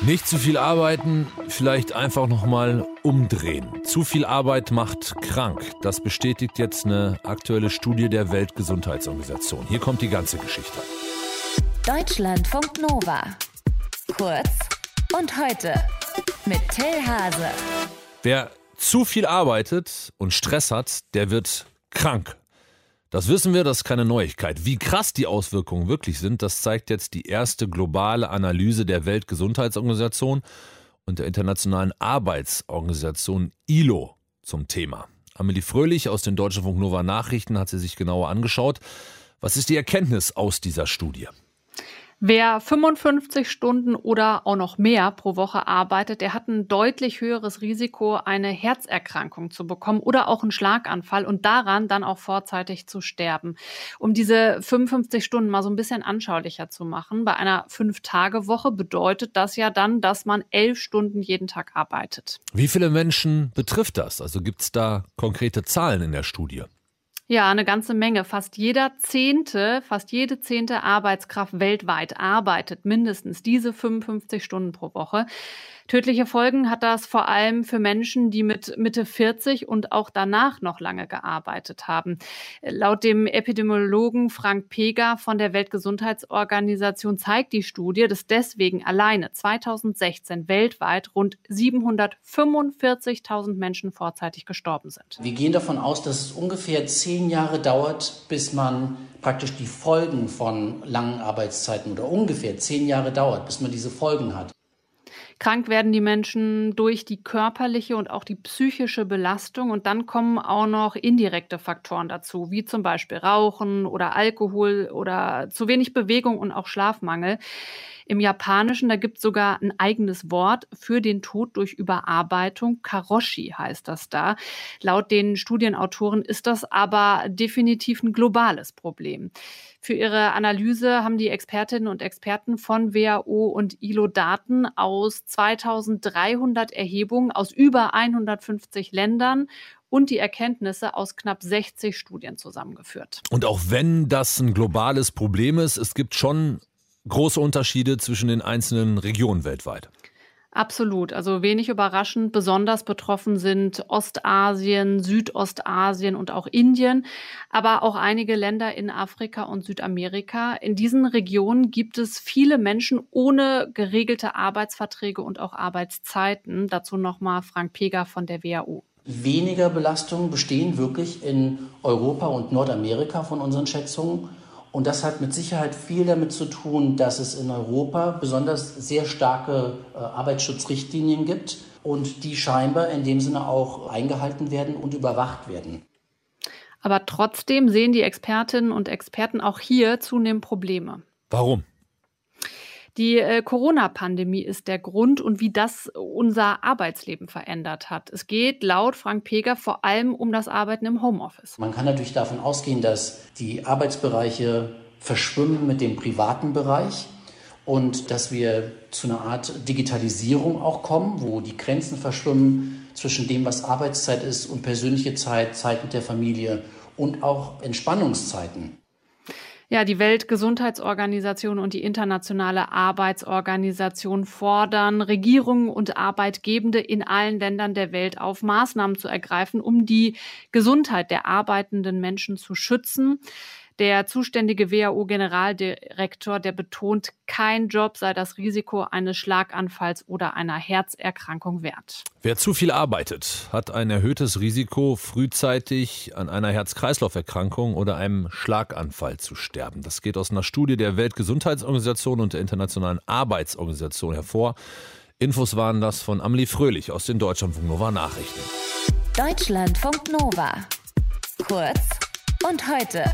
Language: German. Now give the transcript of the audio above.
Nicht zu viel arbeiten, vielleicht einfach nochmal umdrehen. Zu viel Arbeit macht krank. Das bestätigt jetzt eine aktuelle Studie der Weltgesundheitsorganisation. Hier kommt die ganze Geschichte. Deutschlandfunk Nova. Kurz und heute mit Till Hase. Wer zu viel arbeitet und Stress hat, der wird krank. Das wissen wir, das ist keine Neuigkeit. Wie krass die Auswirkungen wirklich sind, das zeigt jetzt die erste globale Analyse der Weltgesundheitsorganisation und der Internationalen Arbeitsorganisation ILO zum Thema. Amelie Fröhlich aus den Deutschen Funk Nova Nachrichten hat sie sich genauer angeschaut. Was ist die Erkenntnis aus dieser Studie? Wer 55 Stunden oder auch noch mehr pro Woche arbeitet, der hat ein deutlich höheres Risiko, eine Herzerkrankung zu bekommen oder auch einen Schlaganfall und daran dann auch vorzeitig zu sterben. Um diese 55 Stunden mal so ein bisschen anschaulicher zu machen, bei einer Fünf-Tage-Woche bedeutet das ja dann, dass man elf Stunden jeden Tag arbeitet. Wie viele Menschen betrifft das? Also gibt es da konkrete Zahlen in der Studie? Ja, eine ganze Menge. Fast jeder zehnte, fast jede zehnte Arbeitskraft weltweit arbeitet mindestens diese 55 Stunden pro Woche. Tödliche Folgen hat das vor allem für Menschen, die mit Mitte 40 und auch danach noch lange gearbeitet haben. Laut dem Epidemiologen Frank Peger von der Weltgesundheitsorganisation zeigt die Studie, dass deswegen alleine 2016 weltweit rund 745.000 Menschen vorzeitig gestorben sind. Wir gehen davon aus, dass es ungefähr zehn Jahre dauert, bis man praktisch die Folgen von langen Arbeitszeiten oder ungefähr zehn Jahre dauert, bis man diese Folgen hat. Krank werden die Menschen durch die körperliche und auch die psychische Belastung. Und dann kommen auch noch indirekte Faktoren dazu, wie zum Beispiel Rauchen oder Alkohol oder zu wenig Bewegung und auch Schlafmangel. Im Japanischen, da gibt es sogar ein eigenes Wort für den Tod durch Überarbeitung. Karoshi heißt das da. Laut den Studienautoren ist das aber definitiv ein globales Problem. Für ihre Analyse haben die Expertinnen und Experten von WHO und ILO Daten aus 2300 Erhebungen aus über 150 Ländern und die Erkenntnisse aus knapp 60 Studien zusammengeführt. Und auch wenn das ein globales Problem ist, es gibt schon große Unterschiede zwischen den einzelnen Regionen weltweit. Absolut. Also wenig überraschend, besonders betroffen sind Ostasien, Südostasien und auch Indien, aber auch einige Länder in Afrika und Südamerika. In diesen Regionen gibt es viele Menschen ohne geregelte Arbeitsverträge und auch Arbeitszeiten. Dazu nochmal Frank Peger von der WHO. Weniger Belastungen bestehen wirklich in Europa und Nordamerika von unseren Schätzungen. Und das hat mit Sicherheit viel damit zu tun, dass es in Europa besonders sehr starke äh, Arbeitsschutzrichtlinien gibt und die scheinbar in dem Sinne auch eingehalten werden und überwacht werden. Aber trotzdem sehen die Expertinnen und Experten auch hier zunehmend Probleme. Warum? Die äh, Corona-Pandemie ist der Grund und wie das unser Arbeitsleben verändert hat. Es geht laut Frank Peger vor allem um das Arbeiten im Homeoffice. Man kann natürlich davon ausgehen, dass die Arbeitsbereiche verschwimmen mit dem privaten Bereich und dass wir zu einer Art Digitalisierung auch kommen, wo die Grenzen verschwimmen zwischen dem, was Arbeitszeit ist und persönliche Zeit, Zeit mit der Familie und auch Entspannungszeiten. Ja, die Weltgesundheitsorganisation und die Internationale Arbeitsorganisation fordern Regierungen und Arbeitgebende in allen Ländern der Welt auf, Maßnahmen zu ergreifen, um die Gesundheit der arbeitenden Menschen zu schützen. Der zuständige WHO-Generaldirektor, der betont, kein Job sei das Risiko eines Schlaganfalls oder einer Herzerkrankung wert. Wer zu viel arbeitet, hat ein erhöhtes Risiko, frühzeitig an einer Herz-Kreislauf-Erkrankung oder einem Schlaganfall zu sterben. Das geht aus einer Studie der Weltgesundheitsorganisation und der Internationalen Arbeitsorganisation hervor. Infos waren das von Amelie Fröhlich aus den Deutschlandfunk Nova Nachrichten. Deutschlandfunk Nova. Kurz und heute.